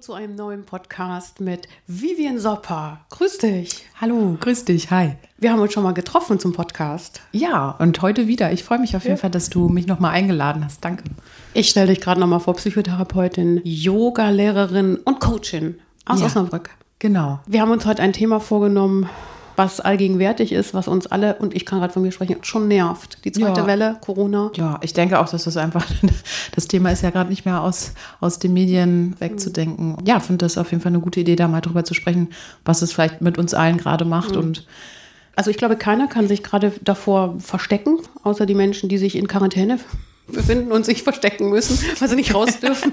Zu einem neuen Podcast mit Vivian Sopper. Grüß dich. Hallo, grüß dich, hi. Wir haben uns schon mal getroffen zum Podcast. Ja, und heute wieder. Ich freue mich auf jeden ja. Fall, dass du mich nochmal eingeladen hast. Danke. Ich stelle dich gerade nochmal vor, Psychotherapeutin, Yoga-Lehrerin und Coachin aus ja, Osnabrück. Genau. Wir haben uns heute ein Thema vorgenommen, was allgegenwärtig ist, was uns alle, und ich kann gerade von mir sprechen, schon nervt. Die zweite ja. Welle, Corona. Ja, ich denke auch, dass das einfach, das Thema ist ja gerade nicht mehr aus, aus den Medien wegzudenken. Mhm. Ja, finde das auf jeden Fall eine gute Idee, da mal drüber zu sprechen, was es vielleicht mit uns allen gerade macht mhm. und also ich glaube, keiner kann sich gerade davor verstecken, außer die Menschen, die sich in Quarantäne befinden und sich verstecken müssen, weil sie nicht raus dürfen.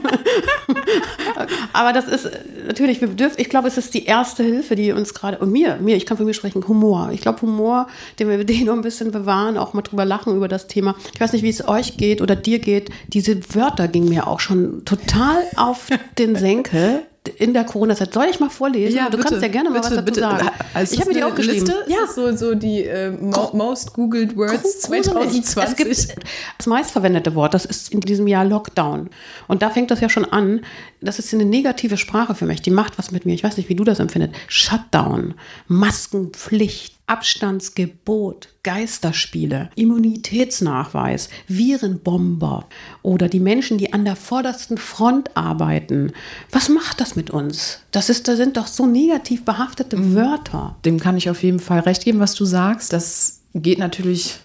Aber das ist natürlich, wir dürfen, ich glaube, es ist die erste Hilfe, die uns gerade, und mir, mir, ich kann von mir sprechen, Humor. Ich glaube, Humor, den wir den nur ein bisschen bewahren, auch mal drüber lachen über das Thema. Ich weiß nicht, wie es euch geht oder dir geht. Diese Wörter gingen mir auch schon total auf den Senkel in der Corona-Zeit. Soll ich mal vorlesen? Ja, du bitte, kannst ja gerne mal bitte, was dazu bitte. sagen. Also ich habe mir die auch geschrieben. Liste? Ja, so, so die äh, most googled words 2020. Es gibt das meistverwendete Wort, das ist in diesem Jahr Lockdown. Und da fängt das ja schon an. Das ist eine negative Sprache für mich. Die macht was mit mir. Ich weiß nicht, wie du das empfindest. Shutdown, Maskenpflicht, Abstandsgebot, Geisterspiele, Immunitätsnachweis, Virenbomber oder die Menschen, die an der vordersten Front arbeiten. Was macht das mit uns? Das, ist, das sind doch so negativ behaftete mhm. Wörter. Dem kann ich auf jeden Fall recht geben, was du sagst. Das geht natürlich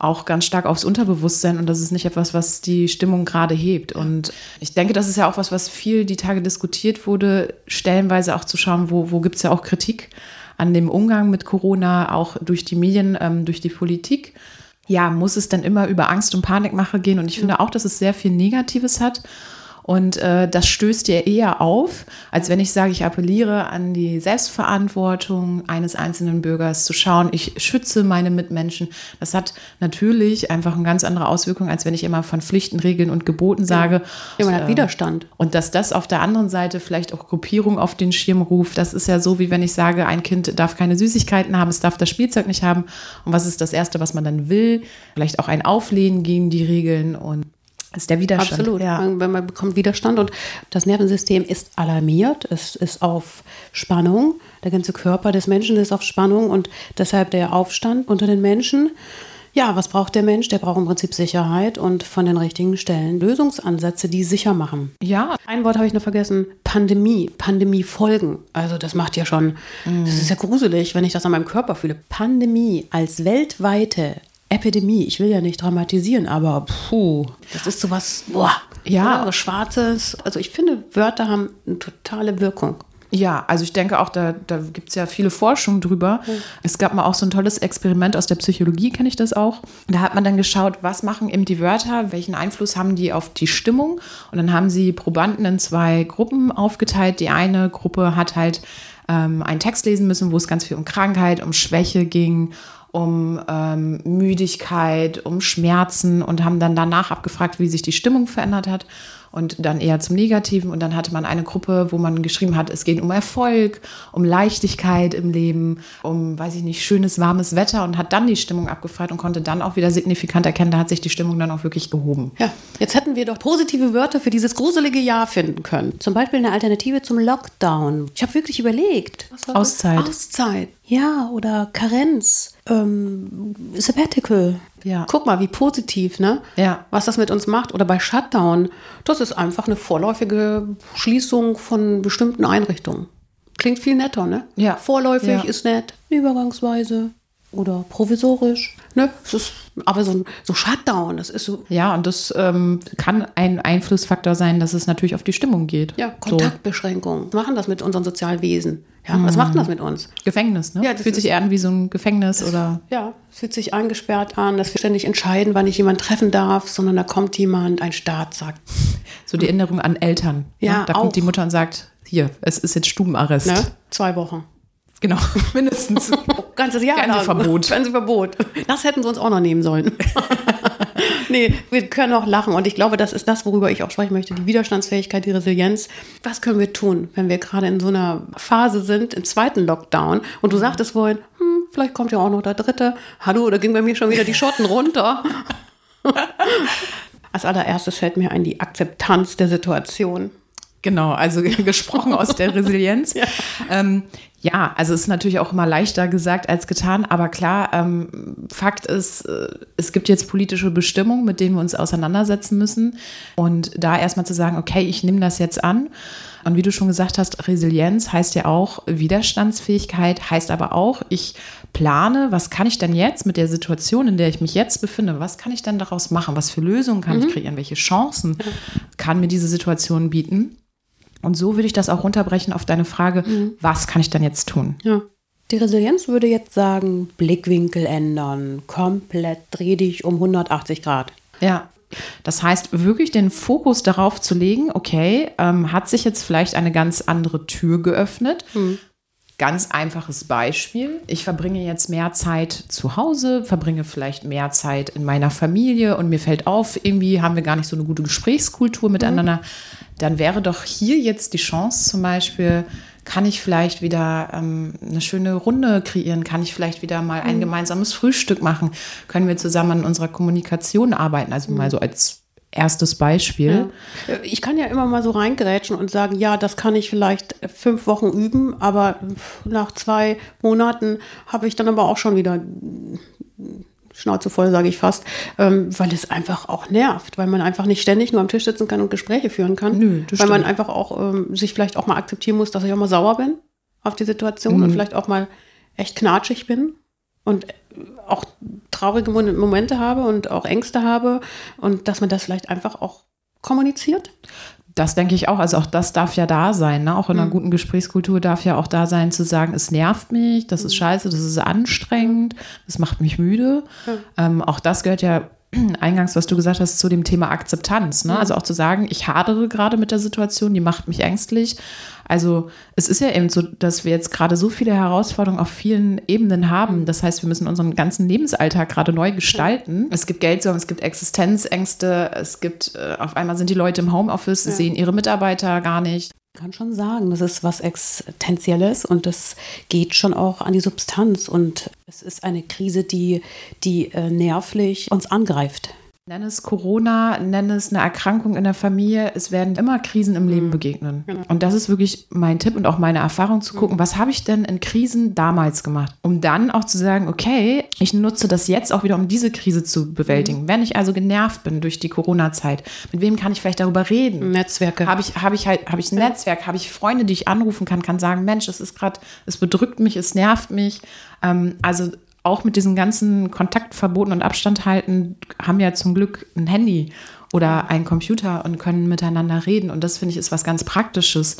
auch ganz stark aufs Unterbewusstsein und das ist nicht etwas, was die Stimmung gerade hebt. Und ich denke, das ist ja auch was, was viel die Tage diskutiert wurde, stellenweise auch zu schauen, wo, wo gibt es ja auch Kritik an dem Umgang mit Corona, auch durch die Medien, ähm, durch die Politik. Ja, muss es dann immer über Angst und Panikmache gehen. Und ich finde auch, dass es sehr viel Negatives hat. Und äh, das stößt dir eher auf, als wenn ich sage, ich appelliere an die Selbstverantwortung eines einzelnen Bürgers zu schauen, ich schütze meine Mitmenschen. Das hat natürlich einfach eine ganz andere Auswirkung, als wenn ich immer von Pflichten, Regeln und Geboten sage. Ja, man hat Widerstand. Und dass das auf der anderen Seite vielleicht auch Gruppierung auf den Schirm ruft, das ist ja so, wie wenn ich sage, ein Kind darf keine Süßigkeiten haben, es darf das Spielzeug nicht haben. Und was ist das Erste, was man dann will? Vielleicht auch ein Auflehnen gegen die Regeln und das ist der Widerstand. Absolut. Ja. Man, man bekommt Widerstand und das Nervensystem ist alarmiert. Es ist auf Spannung. Der ganze Körper des Menschen ist auf Spannung und deshalb der Aufstand unter den Menschen. Ja, was braucht der Mensch? Der braucht im Prinzip Sicherheit und von den richtigen Stellen Lösungsansätze, die sicher machen. Ja. Ein Wort habe ich noch vergessen: Pandemie, Pandemiefolgen. Also, das macht ja schon, mm. das ist ja gruselig, wenn ich das an meinem Körper fühle. Pandemie als weltweite Epidemie. Ich will ja nicht dramatisieren, aber puh, das ist sowas, boah, ja, so Schwarzes. Also ich finde, Wörter haben eine totale Wirkung. Ja, also ich denke auch, da, da gibt es ja viele Forschungen drüber. Mhm. Es gab mal auch so ein tolles Experiment aus der Psychologie, kenne ich das auch. Da hat man dann geschaut, was machen eben die Wörter, welchen Einfluss haben die auf die Stimmung. Und dann haben sie Probanden in zwei Gruppen aufgeteilt. Die eine Gruppe hat halt ähm, einen Text lesen müssen, wo es ganz viel um Krankheit, um Schwäche ging um ähm, Müdigkeit, um Schmerzen und haben dann danach abgefragt, wie sich die Stimmung verändert hat und dann eher zum Negativen. Und dann hatte man eine Gruppe, wo man geschrieben hat, es geht um Erfolg, um Leichtigkeit im Leben, um, weiß ich nicht, schönes, warmes Wetter und hat dann die Stimmung abgefragt und konnte dann auch wieder signifikant erkennen, da hat sich die Stimmung dann auch wirklich gehoben. Ja, jetzt hätten wir doch positive Wörter für dieses gruselige Jahr finden können. Zum Beispiel eine Alternative zum Lockdown. Ich habe wirklich überlegt. Auszeit. Auszeit. Ja, oder Karenz, ähm, Sabbatical. Ja. Guck mal, wie positiv, ne? Ja. Was das mit uns macht. Oder bei Shutdown. Das ist einfach eine vorläufige Schließung von bestimmten Einrichtungen. Klingt viel netter, ne? Ja. Vorläufig ja. ist nett, übergangsweise oder provisorisch. Ne? Das ist, aber so, so Shutdown, das ist so. Ja, und das ähm, kann ein Einflussfaktor sein, dass es natürlich auf die Stimmung geht. Ja, Kontaktbeschränkungen. So. Machen das mit unseren Sozialwesen. Ja, mhm. was macht das mit uns? Gefängnis, ne? Ja, fühlt sich eher an wie so ein Gefängnis oder. Ja, fühlt sich eingesperrt an, dass wir ständig entscheiden, wann ich jemanden treffen darf, sondern da kommt jemand, ein Staat sagt. So die Erinnerung an Eltern. Ne? Ja, ne? Da auch. kommt die Mutter und sagt, hier, es ist jetzt Stubenarrest. Ne? Zwei Wochen. Genau, mindestens. Ganzes Jahr Fernsehverbot. Fernsehverbot. Das hätten sie uns auch noch nehmen sollen. nee, wir können auch lachen. Und ich glaube, das ist das, worüber ich auch sprechen möchte. Die Widerstandsfähigkeit, die Resilienz. Was können wir tun, wenn wir gerade in so einer Phase sind, im zweiten Lockdown? Und du sagtest vorhin, hm, vielleicht kommt ja auch noch der dritte. Hallo, da ging bei mir schon wieder die Schotten runter. Als allererstes fällt mir ein die Akzeptanz der Situation. Genau, also gesprochen aus der Resilienz. Ja. Ähm, ja, also es ist natürlich auch immer leichter gesagt als getan, aber klar, ähm, Fakt ist, äh, es gibt jetzt politische Bestimmungen, mit denen wir uns auseinandersetzen müssen. Und da erstmal zu sagen, okay, ich nehme das jetzt an. Und wie du schon gesagt hast, Resilienz heißt ja auch Widerstandsfähigkeit, heißt aber auch, ich plane, was kann ich denn jetzt mit der Situation, in der ich mich jetzt befinde, was kann ich denn daraus machen, was für Lösungen kann mhm. ich kreieren, welche Chancen kann mir diese Situation bieten. Und so würde ich das auch runterbrechen auf deine Frage, mhm. was kann ich dann jetzt tun? Ja. Die Resilienz würde jetzt sagen, Blickwinkel ändern, komplett dreh dich um 180 Grad. Ja. Das heißt, wirklich den Fokus darauf zu legen, okay, ähm, hat sich jetzt vielleicht eine ganz andere Tür geöffnet? Mhm. Ganz einfaches Beispiel. Ich verbringe jetzt mehr Zeit zu Hause, verbringe vielleicht mehr Zeit in meiner Familie und mir fällt auf, irgendwie haben wir gar nicht so eine gute Gesprächskultur miteinander. Mhm. Dann wäre doch hier jetzt die Chance zum Beispiel, kann ich vielleicht wieder ähm, eine schöne Runde kreieren? Kann ich vielleicht wieder mal ein mhm. gemeinsames Frühstück machen? Können wir zusammen an unserer Kommunikation arbeiten? Also mhm. mal so als erstes Beispiel. Ja. Ich kann ja immer mal so reingerätschen und sagen, ja, das kann ich vielleicht fünf Wochen üben, aber nach zwei Monaten habe ich dann aber auch schon wieder Schnauze voll, sage ich fast, ähm, weil es einfach auch nervt, weil man einfach nicht ständig nur am Tisch sitzen kann und Gespräche führen kann. Nö, weil stimmt. man einfach auch ähm, sich vielleicht auch mal akzeptieren muss, dass ich auch mal sauer bin auf die Situation mhm. und vielleicht auch mal echt knatschig bin und auch traurige Momente habe und auch Ängste habe und dass man das vielleicht einfach auch kommuniziert. Das denke ich auch. Also auch das darf ja da sein. Ne? Auch in einer mhm. guten Gesprächskultur darf ja auch da sein zu sagen, es nervt mich, das ist mhm. scheiße, das ist anstrengend, das macht mich müde. Mhm. Ähm, auch das gehört ja eingangs, was du gesagt hast, zu dem Thema Akzeptanz. Ne? Mhm. Also auch zu sagen, ich hadere gerade mit der Situation, die macht mich ängstlich. Also es ist ja eben so, dass wir jetzt gerade so viele Herausforderungen auf vielen Ebenen haben. Das heißt, wir müssen unseren ganzen Lebensalltag gerade neu gestalten. Es gibt Geldsorgen, es gibt Existenzängste, es gibt, äh, auf einmal sind die Leute im Homeoffice, ja. sehen ihre Mitarbeiter gar nicht. Ich kann schon sagen, das ist was Existenzielles und das geht schon auch an die Substanz und es ist eine Krise, die, die äh, nervlich uns angreift. Nenn es Corona, nenn es eine Erkrankung in der Familie. Es werden immer Krisen im Leben mhm. begegnen. Genau. Und das ist wirklich mein Tipp und auch meine Erfahrung zu gucken, mhm. was habe ich denn in Krisen damals gemacht? Um dann auch zu sagen, okay, ich nutze das jetzt auch wieder, um diese Krise zu bewältigen. Mhm. Wenn ich also genervt bin durch die Corona-Zeit, mit wem kann ich vielleicht darüber reden? Netzwerke. Habe ich, habe ich halt, habe ich ein Netzwerk, habe ich Freunde, die ich anrufen kann, kann sagen, Mensch, es ist gerade, es bedrückt mich, es nervt mich. Ähm, also auch mit diesen ganzen Kontaktverboten und Abstand halten, haben ja zum Glück ein Handy oder einen Computer und können miteinander reden. Und das finde ich ist was ganz Praktisches.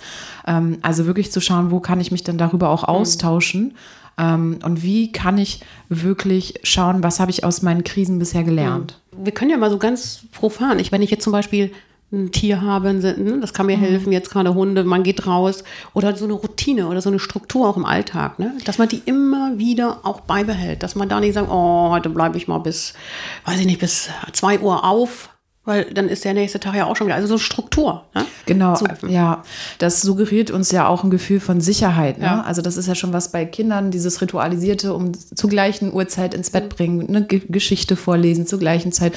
Ähm, also wirklich zu schauen, wo kann ich mich denn darüber auch mhm. austauschen ähm, und wie kann ich wirklich schauen, was habe ich aus meinen Krisen bisher gelernt. Wir können ja mal so ganz profan, ich, wenn ich jetzt zum Beispiel ein Tier habe, ne, das kann mir mhm. helfen, jetzt gerade Hunde, man geht raus oder so eine Routine oder so eine Struktur auch im Alltag, ne? dass man die immer wieder auch beibehält, dass man da nicht sagt, oh, heute bleibe ich mal bis, weiß ich nicht, bis zwei Uhr auf, weil dann ist der nächste Tag ja auch schon wieder. Also so Struktur. Ne? Genau, ja. Das suggeriert uns ja auch ein Gefühl von Sicherheit. Ne? Ja. Also das ist ja schon was bei Kindern, dieses Ritualisierte, um zur gleichen Uhrzeit ins Bett bringen, eine Geschichte vorlesen zur gleichen Zeit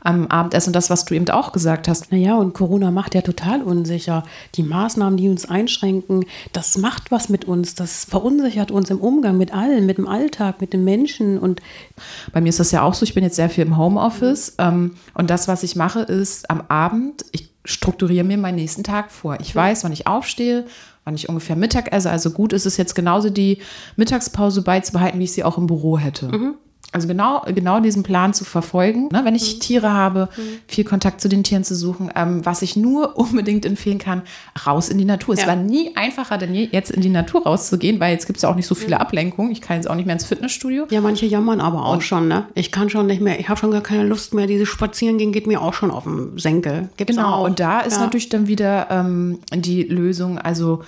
am Abendessen. Das, was du eben auch gesagt hast. Naja, und Corona macht ja total unsicher. Die Maßnahmen, die uns einschränken, das macht was mit uns. Das verunsichert uns im Umgang mit allen, mit dem Alltag, mit den Menschen. Und bei mir ist das ja auch so. Ich bin jetzt sehr viel im Homeoffice. Ähm, und das, was ich mache, ist am Abend, ich strukturiere mir meinen nächsten Tag vor. Ich weiß, wann ich aufstehe, wann ich ungefähr Mittag esse. Also gut ist es jetzt genauso die Mittagspause beizubehalten, wie ich sie auch im Büro hätte. Mhm. Also genau, genau diesen Plan zu verfolgen. Ne? Wenn ich mhm. Tiere habe, mhm. viel Kontakt zu den Tieren zu suchen. Ähm, was ich nur unbedingt empfehlen kann, raus in die Natur. Ja. Es war nie einfacher denn je, jetzt in die Natur rauszugehen, weil jetzt gibt es ja auch nicht so viele mhm. Ablenkungen. Ich kann jetzt auch nicht mehr ins Fitnessstudio. Ja, manche jammern aber auch Und schon. Ne? Ich kann schon nicht mehr, ich habe schon gar keine Lust mehr. Dieses Spazierengehen geht mir auch schon auf den Senkel. Gibt's genau, auch. und da ist ja. natürlich dann wieder ähm, die Lösung. Also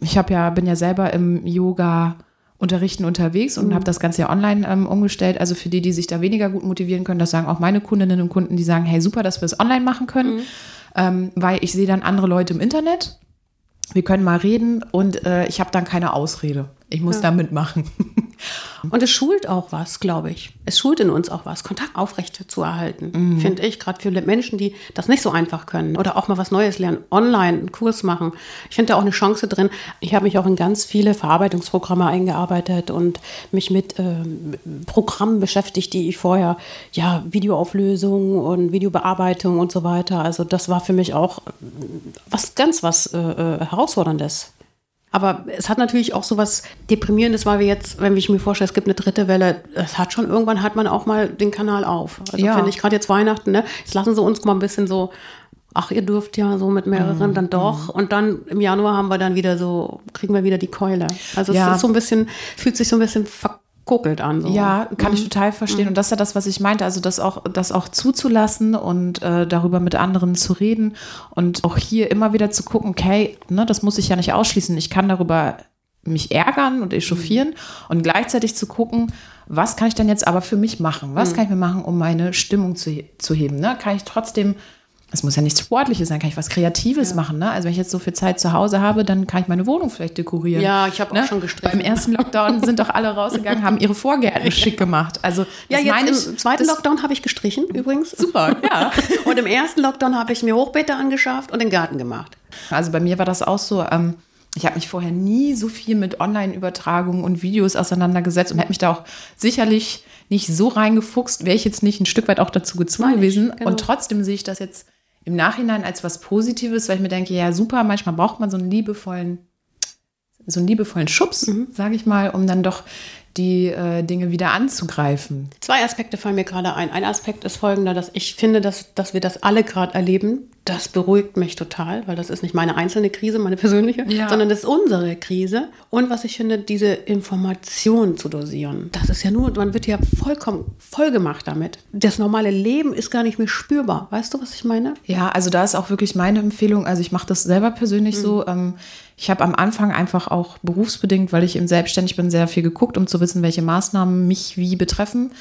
ich habe ja, bin ja selber im Yoga unterrichten unterwegs und mhm. habe das Ganze ja online ähm, umgestellt. Also für die, die sich da weniger gut motivieren können, das sagen auch meine Kundinnen und Kunden, die sagen, hey, super, dass wir es online machen können, mhm. ähm, weil ich sehe dann andere Leute im Internet. Wir können mal reden und äh, ich habe dann keine Ausrede. Ich muss ja. da mitmachen. Und es schult auch was, glaube ich. Es schult in uns auch was, Kontakt aufrecht zu erhalten, mhm. finde ich, gerade für Menschen, die das nicht so einfach können oder auch mal was Neues lernen, online einen Kurs machen. Ich finde da auch eine Chance drin. Ich habe mich auch in ganz viele Verarbeitungsprogramme eingearbeitet und mich mit äh, Programmen beschäftigt, die ich vorher, ja, Videoauflösung und Videobearbeitung und so weiter. Also das war für mich auch was ganz was äh, äh Herausforderndes. Aber es hat natürlich auch so was Deprimierendes, weil wir jetzt, wenn ich mir vorstelle, es gibt eine dritte Welle, es hat schon, irgendwann hat man auch mal den Kanal auf. Also ja. finde ich gerade jetzt Weihnachten, ne? Jetzt lassen sie uns mal ein bisschen so, ach, ihr dürft ja so mit mehreren mm, dann doch. Mm. Und dann im Januar haben wir dann wieder so, kriegen wir wieder die Keule. Also ja. es ist so ein bisschen, fühlt sich so ein bisschen verkauft kokelt an. So. Ja, kann mhm. ich total verstehen. Mhm. Und das ist ja das, was ich meinte, also das auch, das auch zuzulassen und äh, darüber mit anderen zu reden und auch hier immer wieder zu gucken, okay, ne, das muss ich ja nicht ausschließen. Ich kann darüber mich ärgern und echauffieren mhm. und gleichzeitig zu gucken, was kann ich denn jetzt aber für mich machen? Was mhm. kann ich mir machen, um meine Stimmung zu, zu heben? Ne? Kann ich trotzdem es muss ja nichts Sportliches sein, kann ich was Kreatives ja. machen. Ne? Also wenn ich jetzt so viel Zeit zu Hause habe, dann kann ich meine Wohnung vielleicht dekorieren. Ja, ich habe ne? auch schon gestrichen. Beim ersten Lockdown sind doch alle rausgegangen, haben ihre Vorgärten schick gemacht. Also ja, jetzt im zweiten Lockdown habe ich gestrichen übrigens. Super, ja. und im ersten Lockdown habe ich mir Hochbeete angeschafft und den Garten gemacht. Also bei mir war das auch so. Ähm, ich habe mich vorher nie so viel mit Online-Übertragungen und Videos auseinandergesetzt und hätte mich da auch sicherlich nicht so reingefuchst, wäre ich jetzt nicht ein Stück weit auch dazu gezwungen gewesen. Genau. Und trotzdem sehe ich das jetzt im Nachhinein als was Positives, weil ich mir denke, ja super, manchmal braucht man so einen liebevollen, so einen liebevollen Schubs, mhm. sage ich mal, um dann doch die äh, Dinge wieder anzugreifen. Zwei Aspekte fallen mir gerade ein. Ein Aspekt ist folgender, dass ich finde, dass, dass wir das alle gerade erleben, das beruhigt mich total, weil das ist nicht meine einzelne Krise, meine persönliche, ja. sondern das ist unsere Krise. Und was ich finde, diese Information zu dosieren, das ist ja nur, man wird ja vollkommen vollgemacht damit. Das normale Leben ist gar nicht mehr spürbar. Weißt du, was ich meine? Ja, also da ist auch wirklich meine Empfehlung. Also ich mache das selber persönlich mhm. so. Ähm, ich habe am Anfang einfach auch berufsbedingt, weil ich eben selbstständig bin, sehr viel geguckt, um zu wissen, welche Maßnahmen mich wie betreffen.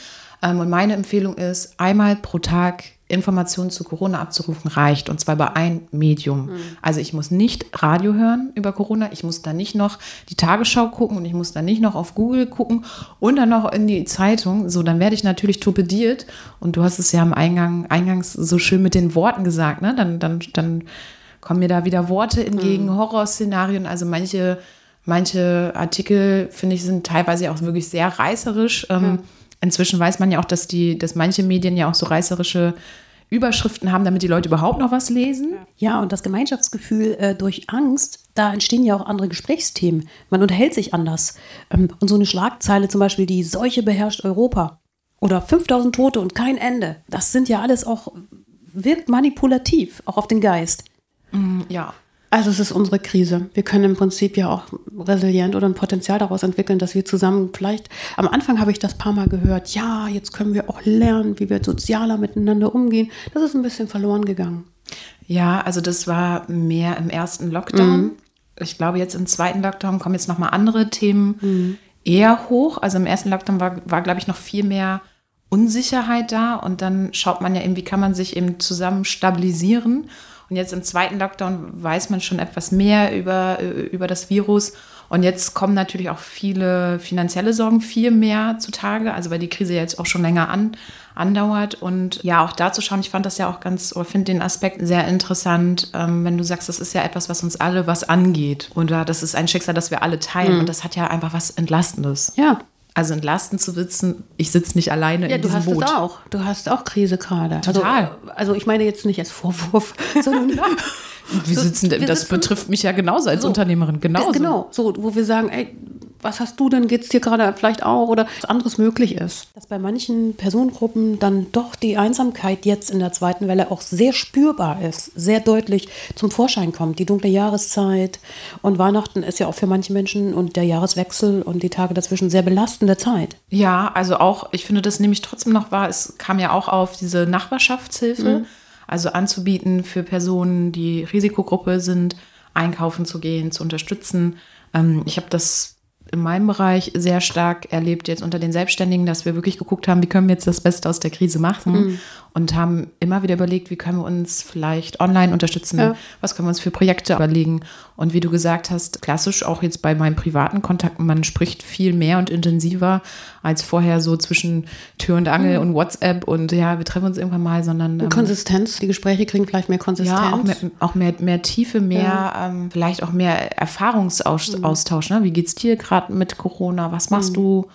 Ähm, und meine Empfehlung ist, einmal pro Tag Informationen zu Corona abzurufen reicht und zwar bei ein Medium. Mhm. Also ich muss nicht Radio hören über Corona, ich muss da nicht noch die Tagesschau gucken und ich muss da nicht noch auf Google gucken und dann noch in die Zeitung. So, dann werde ich natürlich torpediert und du hast es ja am Eingang, eingangs so schön mit den Worten gesagt, ne? Dann, dann, dann kommen mir da wieder Worte entgegen, mhm. Horrorszenarien, also manche, manche Artikel, finde ich, sind teilweise auch wirklich sehr reißerisch. Ähm, mhm. Inzwischen weiß man ja auch, dass die, dass manche Medien ja auch so reißerische Überschriften haben, damit die Leute überhaupt noch was lesen. Ja, und das Gemeinschaftsgefühl äh, durch Angst, da entstehen ja auch andere Gesprächsthemen. Man unterhält sich anders. Ähm, und so eine Schlagzeile zum Beispiel, die Seuche beherrscht Europa oder 5000 Tote und kein Ende, das sind ja alles auch, wirkt manipulativ, auch auf den Geist. Mm, ja. Also es ist unsere Krise. Wir können im Prinzip ja auch resilient oder ein Potenzial daraus entwickeln, dass wir zusammen vielleicht, am Anfang habe ich das paar Mal gehört, ja, jetzt können wir auch lernen, wie wir sozialer miteinander umgehen. Das ist ein bisschen verloren gegangen. Ja, also das war mehr im ersten Lockdown. Mhm. Ich glaube, jetzt im zweiten Lockdown kommen jetzt nochmal andere Themen mhm. eher hoch. Also im ersten Lockdown war, war, glaube ich, noch viel mehr Unsicherheit da. Und dann schaut man ja eben, wie kann man sich eben zusammen stabilisieren. Und jetzt im zweiten Lockdown weiß man schon etwas mehr über, über das Virus. Und jetzt kommen natürlich auch viele finanzielle Sorgen viel mehr zutage, also weil die Krise jetzt auch schon länger an, andauert. Und ja, auch da zu schauen, ich fand das ja auch ganz, oder finde den Aspekt sehr interessant, ähm, wenn du sagst, das ist ja etwas, was uns alle was angeht. Und das ist ein Schicksal, das wir alle teilen. Mhm. Und das hat ja einfach was Entlastendes. Ja. Also entlastend zu sitzen, ich sitze nicht alleine ja, in diesem Boot. Ja, du hast es auch. Du hast auch Krise gerade. Total. Also, also, ich meine jetzt nicht als Vorwurf, sondern wir sitzen, wir das sitzen, betrifft mich ja genauso als so, Unternehmerin, genauso. Genau, so, wo wir sagen, ey, was hast du denn, geht es dir gerade vielleicht auch oder was anderes möglich ist. Dass bei manchen Personengruppen dann doch die Einsamkeit jetzt in der zweiten Welle auch sehr spürbar ist, sehr deutlich zum Vorschein kommt. Die dunkle Jahreszeit und Weihnachten ist ja auch für manche Menschen und der Jahreswechsel und die Tage dazwischen sehr belastende Zeit. Ja, also auch, ich finde das nämlich trotzdem noch wahr, es kam ja auch auf diese Nachbarschaftshilfe. Mhm also anzubieten für Personen, die Risikogruppe sind, einkaufen zu gehen, zu unterstützen. Ähm, ich habe das in meinem Bereich sehr stark erlebt jetzt unter den Selbstständigen, dass wir wirklich geguckt haben, wie können wir jetzt das Beste aus der Krise machen mhm. Und haben immer wieder überlegt, wie können wir uns vielleicht online unterstützen, ja. was können wir uns für Projekte überlegen. Und wie du gesagt hast, klassisch auch jetzt bei meinen privaten Kontakten, man spricht viel mehr und intensiver als vorher so zwischen Tür und Angel mhm. und WhatsApp und ja, wir treffen uns irgendwann mal, sondern ähm, Konsistenz, die Gespräche kriegen vielleicht mehr Konsistenz. Ja, auch mehr, auch mehr, mehr Tiefe, mehr, ja. ähm, vielleicht auch mehr Erfahrungsaustausch. Mhm. Ne? Wie geht's dir gerade mit Corona? Was machst mhm. du?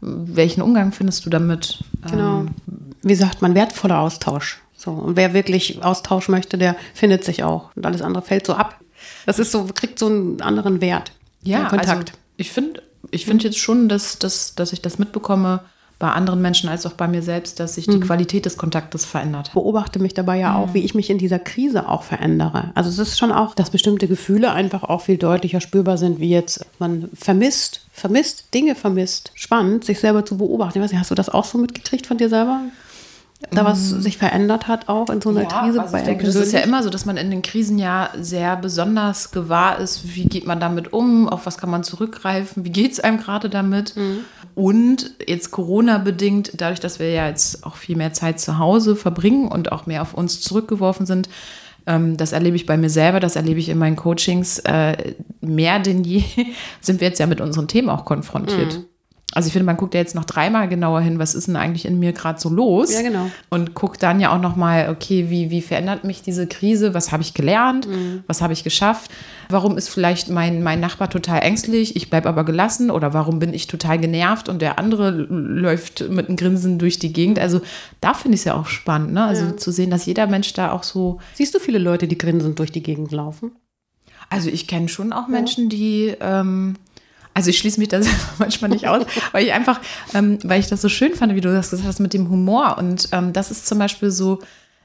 Welchen Umgang findest du damit? Genau. Ähm, Wie sagt man, wertvoller Austausch. So, und wer wirklich Austausch möchte, der findet sich auch. Und alles andere fällt so ab. Das ist so, kriegt so einen anderen Wert. Ja, Kontakt. Also ich finde ich find jetzt schon, dass, dass, dass ich das mitbekomme, bei anderen Menschen als auch bei mir selbst, dass sich die mhm. Qualität des Kontaktes verändert. Ich beobachte mich dabei ja auch, mhm. wie ich mich in dieser Krise auch verändere. Also es ist schon auch, dass bestimmte Gefühle einfach auch viel deutlicher spürbar sind, wie jetzt man vermisst, vermisst, Dinge vermisst. Spannend, sich selber zu beobachten. Ich weiß nicht, hast du das auch so mitgekriegt von dir selber? da was mm. sich verändert hat, auch in so einer ja, Krise. Also ich denke, das ist ja immer so, dass man in den Krisen ja sehr besonders gewahr ist, wie geht man damit um, auf was kann man zurückgreifen, wie geht es einem gerade damit. Mhm. Und jetzt Corona-bedingt, dadurch, dass wir ja jetzt auch viel mehr Zeit zu Hause verbringen und auch mehr auf uns zurückgeworfen sind, ähm, das erlebe ich bei mir selber, das erlebe ich in meinen Coachings äh, mehr denn je, sind wir jetzt ja mit unseren Themen auch konfrontiert. Mhm. Also ich finde, man guckt ja jetzt noch dreimal genauer hin, was ist denn eigentlich in mir gerade so los? Ja, genau. Und guckt dann ja auch noch mal, okay, wie, wie verändert mich diese Krise? Was habe ich gelernt? Mhm. Was habe ich geschafft? Warum ist vielleicht mein, mein Nachbar total ängstlich, ich bleibe aber gelassen? Oder warum bin ich total genervt und der andere läuft mit einem Grinsen durch die Gegend? Also da finde ich es ja auch spannend, ne? Also ja. zu sehen, dass jeder Mensch da auch so... Siehst du viele Leute, die grinsend durch die Gegend laufen? Also ich kenne schon auch Menschen, die... Ähm, also ich schließe mich da manchmal nicht aus, weil ich einfach, ähm, weil ich das so schön fand, wie du das gesagt hast mit dem Humor. Und ähm, das ist zum Beispiel so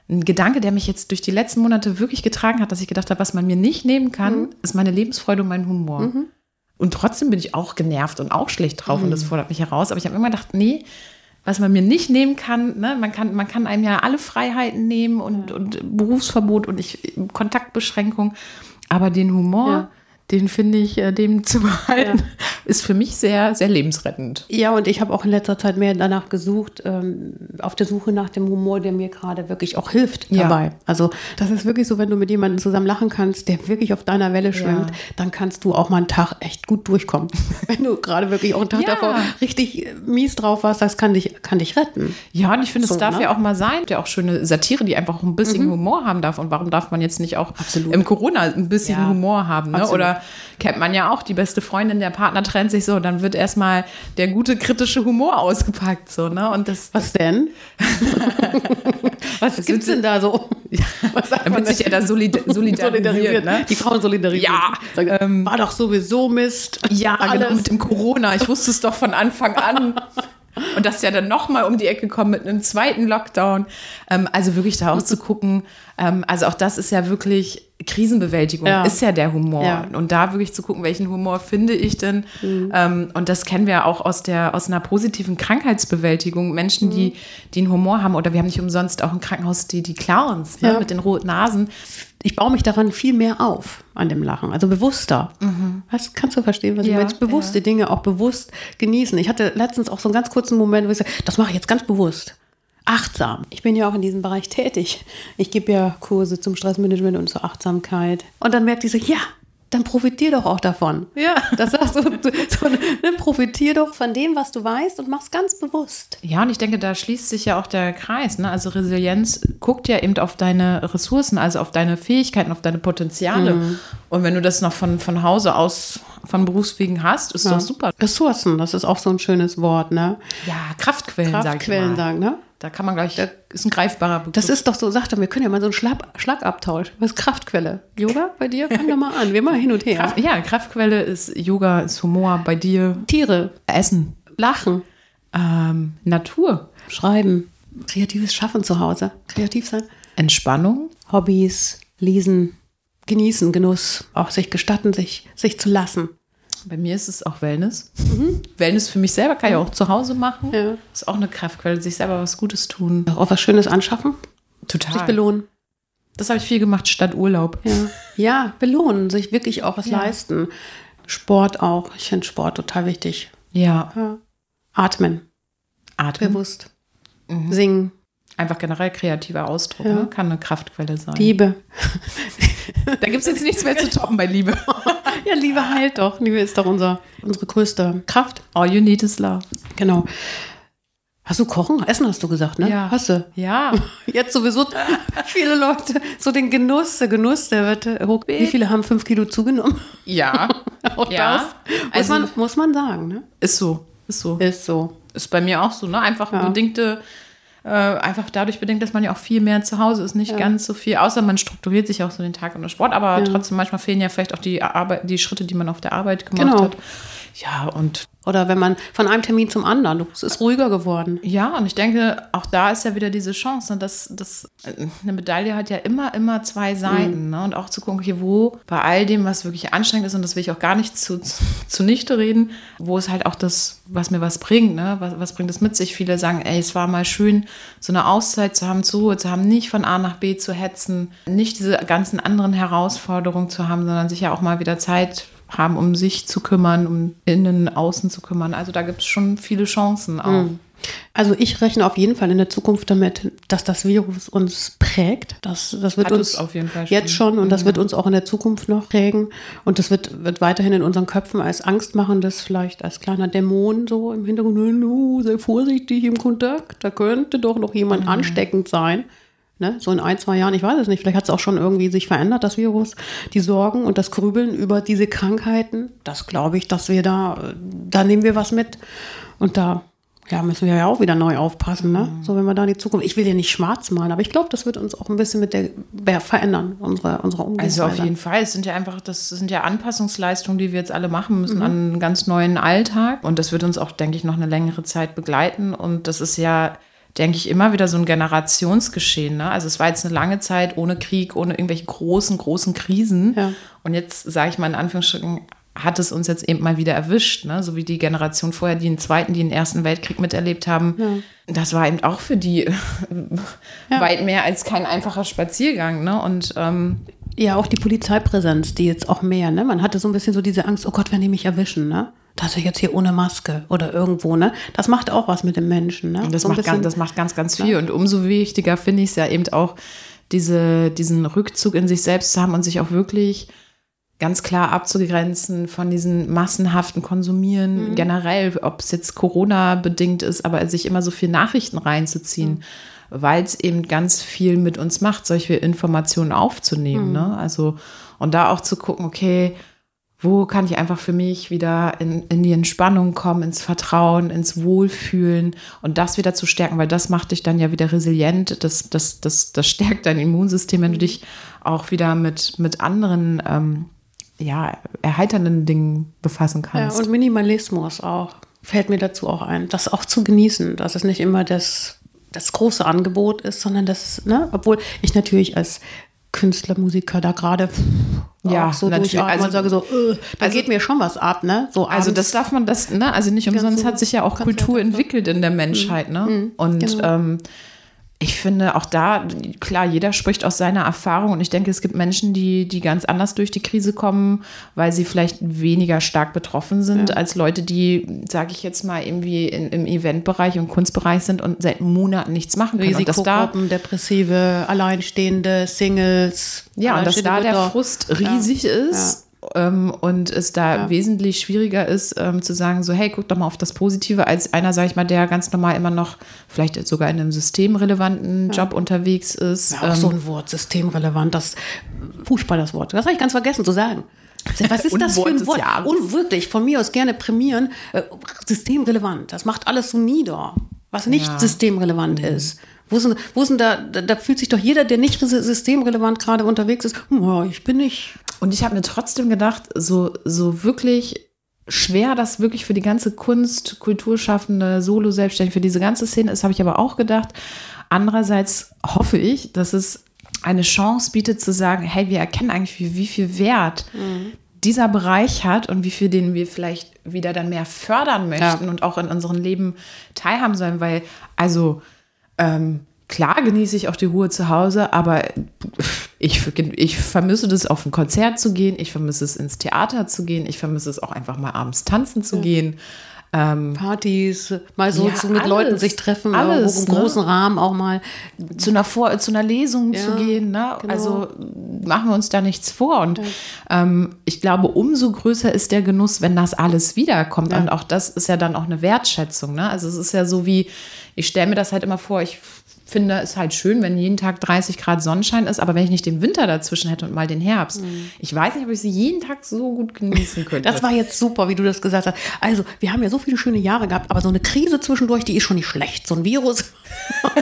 ein Gedanke, der mich jetzt durch die letzten Monate wirklich getragen hat, dass ich gedacht habe, was man mir nicht nehmen kann, mhm. ist meine Lebensfreude und mein Humor. Mhm. Und trotzdem bin ich auch genervt und auch schlecht drauf mhm. und das fordert mich heraus. Aber ich habe immer gedacht, nee, was man mir nicht nehmen kann, ne? man kann, man kann einem ja alle Freiheiten nehmen und, und Berufsverbot und ich, Kontaktbeschränkung, aber den Humor. Ja den finde ich, äh, dem zu behalten, ja. ist für mich sehr, sehr lebensrettend. Ja, und ich habe auch in letzter Zeit mehr danach gesucht, ähm, auf der Suche nach dem Humor, der mir gerade wirklich auch hilft ja. dabei. Also das ist wirklich so, wenn du mit jemandem zusammen lachen kannst, der wirklich auf deiner Welle schwimmt, ja. dann kannst du auch mal einen Tag echt gut durchkommen. wenn du gerade wirklich auch einen Tag davor richtig mies drauf warst, das kann dich, kann dich retten. Ja, und ich finde, es so, darf ne? ja auch mal sein. Ja auch schöne Satire, die einfach ein bisschen mhm. Humor haben darf. Und warum darf man jetzt nicht auch Absolut. im Corona ein bisschen Humor haben? Ne? Oder kennt man ja auch, die beste Freundin, der Partner trennt sich so, dann wird erstmal der gute kritische Humor ausgepackt. So, ne? Und das, Was denn? Was gibt es denn da so? Ja, was dann wird sich ja da solid solidarisiert. solidarisiert ne? Die Frauen solidarisiert. Ja. Sagen, ähm, war doch sowieso Mist. Ja, genau, mit dem Corona. Ich wusste es doch von Anfang an. Und das ja dann nochmal um die Ecke kommen mit einem zweiten Lockdown. Ähm, also wirklich da auch zu gucken. Ähm, also auch das ist ja wirklich Krisenbewältigung, ja. ist ja der Humor. Ja. Und da wirklich zu gucken, welchen Humor finde ich denn. Mhm. Ähm, und das kennen wir auch aus, der, aus einer positiven Krankheitsbewältigung. Menschen, mhm. die, die einen Humor haben. Oder wir haben nicht umsonst auch im Krankenhaus die, die Clowns ne, ja. mit den roten Nasen ich baue mich daran viel mehr auf an dem Lachen, also bewusster. Mhm. Was kannst du verstehen, was ja, ich meine? Bewusste ja. Dinge auch bewusst genießen. Ich hatte letztens auch so einen ganz kurzen Moment, wo ich sage, das mache ich jetzt ganz bewusst. Achtsam. Ich bin ja auch in diesem Bereich tätig. Ich gebe ja Kurse zum Stressmanagement und zur Achtsamkeit. Und dann merkt ich so, ja, dann profitier doch auch davon. Ja. Das sagst du, so, ne, profitier doch von dem, was du weißt und mach's ganz bewusst. Ja, und ich denke, da schließt sich ja auch der Kreis. Ne? Also Resilienz guckt ja eben auf deine Ressourcen, also auf deine Fähigkeiten, auf deine Potenziale. Mhm. Und wenn du das noch von, von Hause aus, von Berufswegen hast, ist ja. doch super. Ressourcen, das ist auch so ein schönes Wort, ne? Ja, Kraftquellen, Kraftquellen sagen, ne? Da kann man gleich, da, ist ein greifbarer Begriff. Das ist doch so, sagt er, wir können ja mal so einen Schlag, Schlagabtausch. Was ist Kraftquelle? Yoga bei dir? Fang doch mal an, wir mal hin und her. Kraft, ja, Kraftquelle ist Yoga, ist Humor bei dir. Tiere. Essen. Lachen. Ähm, Natur. Schreiben. Kreatives Schaffen zu Hause. Kreativ sein. Entspannung. Hobbys. Lesen. Genießen, Genuss. Auch sich gestatten, sich, sich zu lassen. Bei mir ist es auch Wellness. Mhm. Wellness für mich selber kann ich auch zu Hause machen. Ja. Ist auch eine Kraftquelle, sich selber was Gutes tun. Auch was Schönes anschaffen. Total. Sich belohnen. Das habe ich viel gemacht statt Urlaub. Ja, ja belohnen, sich wirklich auch was ja. leisten. Sport auch. Ich finde Sport total wichtig. Ja. Ja. Atmen, Atmen. bewusst. Singen, Einfach generell kreativer Ausdruck, ne? kann eine Kraftquelle sein. Liebe. da gibt es jetzt nichts mehr zu toppen bei Liebe. Ja, Liebe heilt doch. Liebe ist doch unser, unsere größte Kraft. All you need is love. Genau. Hast du Kochen? Essen hast du gesagt, ne? Ja. Hast du. Ja. Jetzt sowieso viele Leute, so den Genuss, der Genuss, der wird äh, hoch. Wie viele haben fünf Kilo zugenommen? Ja. Auch Ja. das muss, Also- man, muss man sagen, ne? Ist so. Ist so. Ist so. Ist bei mir auch so, ne? Einfach Ja. bedingte, äh, einfach dadurch bedingt, dass man ja auch viel mehr zu Hause ist, nicht ganz so viel, außer man strukturiert sich auch so den Tag unter Sport, aber trotzdem manchmal fehlen ja vielleicht auch die Arbeit, die Schritte, die man auf der Arbeit gemacht Genau. hat. Ja, und Oder wenn man von einem Termin zum anderen, es ist ruhiger geworden. ja, und ich denke, auch da ist ja wieder diese Chance, ne, dass, dass äh, eine Medaille hat ja immer, immer zwei Seiten. Ne? Und auch zu gucken, okay, wo bei all dem, was wirklich anstrengend ist, und das will ich auch gar nicht zu, zu, zunichte reden, wo ist halt auch das, was mir was bringt, ne? was, was bringt es mit sich? Viele sagen, ey, es war mal schön, so eine Auszeit zu haben, zur Ruhe zu haben, nicht von A nach B zu hetzen, nicht diese ganzen anderen Herausforderungen zu haben, sondern sich ja auch mal wieder Zeit haben, um sich zu kümmern, um innen, außen zu kümmern. Also da gibt es schon viele Chancen auch. Also ich rechne auf jeden Fall in der Zukunft damit, dass das Virus uns prägt. Das, das wird Hat uns auf jeden Fall jetzt schon. und das wird uns auch in der Zukunft noch prägen. Und das wird, wird weiterhin in unseren Köpfen als angstmachendes, vielleicht als kleiner Dämon so im Hintergrund, "Nu, sei vorsichtig im Kontakt, da könnte doch noch jemand ansteckend sein. Ne? So in ein, zwei Jahren, ich weiß es nicht, vielleicht hat es auch schon irgendwie sich verändert, das Virus. Die Sorgen und das Grübeln über diese Krankheiten, das glaube ich, dass wir da, da nehmen wir was mit. Und da ja, müssen wir ja auch wieder neu aufpassen, ne? So, wenn wir da in die Zukunft. Ich will ja nicht schwarz malen, aber ich glaube, das wird uns auch ein bisschen mit der ja, verändern, unsere, unsere Also Umgangsweise. auf jeden Fall. Es sind ja einfach, das sind ja Anpassungsleistungen, die wir jetzt alle machen müssen an einen ganz neuen Alltag. Und das wird uns auch, denke ich, noch eine längere Zeit begleiten. Und das ist ja, denke ich, immer wieder so ein Generationsgeschehen. Ne? Also es war jetzt eine lange Zeit ohne Krieg, ohne irgendwelche großen, großen Krisen. Ja. Und jetzt, sage ich mal in Anführungsstrichen, hat es uns jetzt eben mal wieder erwischt, ne? so wie die Generation vorher, die den Zweiten, die den Ersten Weltkrieg miterlebt haben. Das war eben auch für die weit mehr als kein einfacher Spaziergang. Ne? Und ähm, Ja, auch die Polizeipräsenz, die jetzt auch mehr, ne? Man hatte so ein bisschen so diese Angst, oh Gott, wenn die mich erwischen, ne? Da ist er jetzt hier ohne Maske oder irgendwo, ne? Das macht auch was mit dem Menschen, ne? Das, so macht ganz, bisschen- das macht ganz, ganz viel. Und umso wichtiger finde ich es ja eben auch, diese, diesen Rückzug in sich selbst zu haben und sich auch wirklich ganz klar abzugrenzen von diesen massenhaften Konsumieren Mhm. generell, ob es jetzt Corona-bedingt ist, aber sich immer so viel Nachrichten reinzuziehen, weil es eben ganz viel mit uns macht, solche Informationen aufzunehmen. Mhm. Ne? Also, und da auch zu gucken, okay, wo kann ich einfach für mich wieder in, in die Entspannung kommen, ins Vertrauen, ins Wohlfühlen und das wieder zu stärken, weil das macht dich dann ja wieder resilient, das, das, das, das stärkt dein Immunsystem, wenn du dich auch wieder mit, mit anderen ähm, ja, erheiternden Dingen befassen Ja, kannst. und Minimalismus auch. Fällt mir dazu auch ein. Das auch zu genießen, dass es nicht immer das, das große Angebot ist, sondern das, ne? Obwohl ich natürlich als Künstler, Musiker da gerade Ja, so natürlich. Also- sage so, äh, da also- geht mir schon was ab, ne? So Also das darf man, das, ne, also nicht umsonst so hat sich ja auch Kultur so. entwickelt in der Menschheit, ne? Und genau. ähm, ich finde auch da, klar, jeder spricht aus seiner Erfahrung und ich denke, es gibt Menschen, die, die ganz anders durch die Krise kommen, weil sie vielleicht weniger stark betroffen sind als Leute, die, sage ich jetzt mal, irgendwie in, im Eventbereich und Kunstbereich sind und seit Monaten nichts machen können. Und dass da, Risikogruppen, Depressive, Alleinstehende, Singles. ja, und dass da der. Frust riesig ist ähm, und es da Ja. wesentlich schwieriger ist, ähm, zu sagen, so, hey, guck doch mal auf das Positive, als einer, sag ich mal, der ganz normal immer noch vielleicht sogar in einem systemrelevanten Job unterwegs ist. Ja, auch ähm, so ein Wort, systemrelevant, das Fußball das Wort. Das habe ich ganz vergessen zu sagen. Was ist das für ein Wort? Und wirklich, von mir aus gerne prämieren. Äh, systemrelevant, das macht alles so nieder, was nicht Ja. systemrelevant ist. Wo sind, wo sind da, da, fühlt sich doch jeder, der nicht systemrelevant gerade unterwegs ist, hm, ich bin nicht. Und ich habe mir trotzdem gedacht, so, so wirklich schwer das wirklich für die ganze Kunst, Kulturschaffende, Solo-Selbstständige, für diese ganze Szene ist, habe ich aber auch gedacht. Andererseits hoffe ich, dass es eine Chance bietet zu sagen, hey, wir erkennen eigentlich, wie, wie viel Wert dieser Bereich hat und wie viel den wir vielleicht wieder dann mehr fördern möchten Ja. und auch in unserem Leben teilhaben sollen, weil also ähm, klar genieße ich auch die Ruhe zu Hause, aber ich, ich vermisse das, auf ein Konzert zu gehen, ich vermisse es, ins Theater zu gehen, ich vermisse es auch einfach mal abends tanzen zu ja. gehen. Ähm, Partys, mal so ja, zu, mit alles, Leuten sich treffen, alles, im ne? großen Rahmen auch mal. Zu einer, vor, zu einer Lesung ja, zu gehen. Ne? Genau. Also machen wir uns da nichts vor. Und ähm, ich glaube, umso größer ist der Genuss, wenn das alles wiederkommt. Und auch das ist ja dann auch eine Wertschätzung. Ne? Also es ist ja so wie, ich stelle mir das halt immer vor, ich finde es halt schön, wenn jeden Tag 30 Grad Sonnenschein ist, aber wenn ich nicht den Winter dazwischen hätte und mal den Herbst, mhm. ich weiß nicht, ob ich sie jeden Tag so gut genießen könnte. Das war jetzt super, wie du das gesagt hast. Also, wir haben ja so viele schöne Jahre gehabt, aber so eine Krise zwischendurch, die ist schon nicht schlecht. So ein Virus.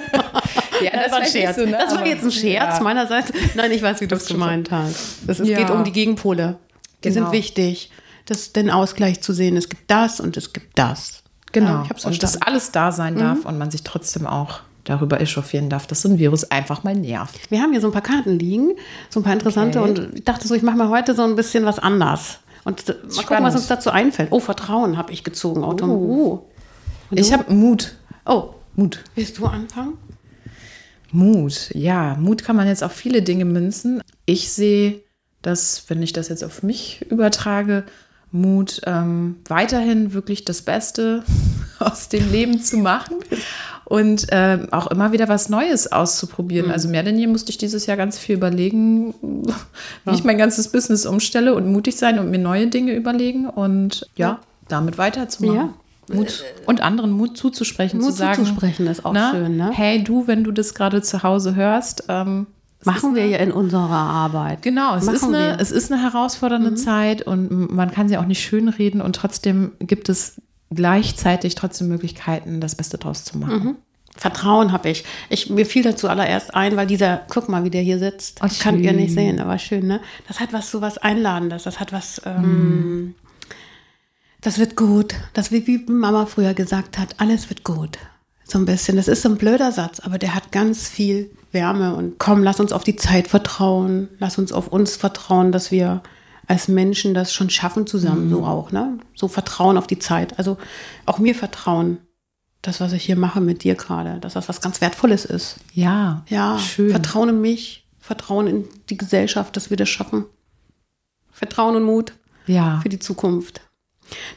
ja, das, das war ein Scherz. So, ne? Das war jetzt ein Scherz ja. meinerseits. Nein, ich weiß, wie du es gemeint hast. Es, ja. geht um die Gegenpole. Die genau. sind wichtig, das, den Ausgleich zu sehen. Es gibt das und es gibt das. Genau. Ja, und dass alles da sein darf mhm. und man sich trotzdem auch darüber echauffieren darf, dass so ein Virus einfach mal nervt. Wir haben hier so ein paar Karten liegen, so ein paar interessante okay. und ich dachte so, ich mache mal heute so ein bisschen was anders. Und mal Spannend. gucken, was uns dazu einfällt. Oh, Vertrauen habe ich gezogen. Oh. oh. Ich habe Mut. Oh, Mut. Willst du anfangen? Mut, ja. Mut kann man jetzt auf viele Dinge münzen. Ich sehe, dass, wenn ich das jetzt auf mich übertrage, Mut, ähm, weiterhin wirklich das Beste aus dem Leben zu machen und äh, auch immer wieder was Neues auszuprobieren. Mhm. Also mehr denn je musste ich dieses Jahr ganz viel überlegen, wie ja. ich mein ganzes Business umstelle und mutig sein und mir neue Dinge überlegen und ja, damit weiterzumachen. Ja. Mut und anderen Mut zuzusprechen, Mut zu sagen, zuzusprechen ist auch na, schön. Ne? Hey, du, wenn du das gerade zu Hause hörst, ähm, Machen wir ja in unserer Arbeit. Genau, es, ist eine, es ist eine herausfordernde mhm. Zeit und man kann sie auch nicht schönreden und trotzdem gibt es gleichzeitig trotzdem Möglichkeiten, das Beste draus zu machen. Mhm. Vertrauen habe ich. ich. Mir fiel dazu allererst ein, weil dieser, guck mal, wie der hier sitzt. Oh, kann ihr nicht sehen, aber schön, ne? Das hat was so was Einladendes. Das hat was, ähm, mhm. das wird gut. Das wird, wie Mama früher gesagt hat, alles wird gut. So ein bisschen. Das ist so ein blöder Satz, aber der hat ganz viel Wärme und komm, lass uns auf die Zeit vertrauen. Lass uns auf uns vertrauen, dass wir als Menschen das schon schaffen zusammen, mhm. so auch, ne? So Vertrauen auf die Zeit. Also auch mir vertrauen, das, was ich hier mache mit dir gerade, dass das was ganz Wertvolles ist. Ja, ja. Schön. Vertrauen in mich, Vertrauen in die Gesellschaft, dass wir das schaffen. Vertrauen und Mut ja. für die Zukunft.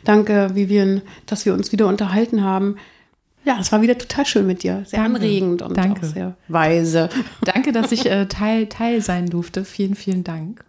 Danke, Vivian, dass wir uns wieder unterhalten haben. Ja, es war wieder total schön mit dir. Sehr Danke. anregend und Danke. sehr weise. Danke, dass ich äh, Teil, Teil sein durfte. Vielen, vielen Dank.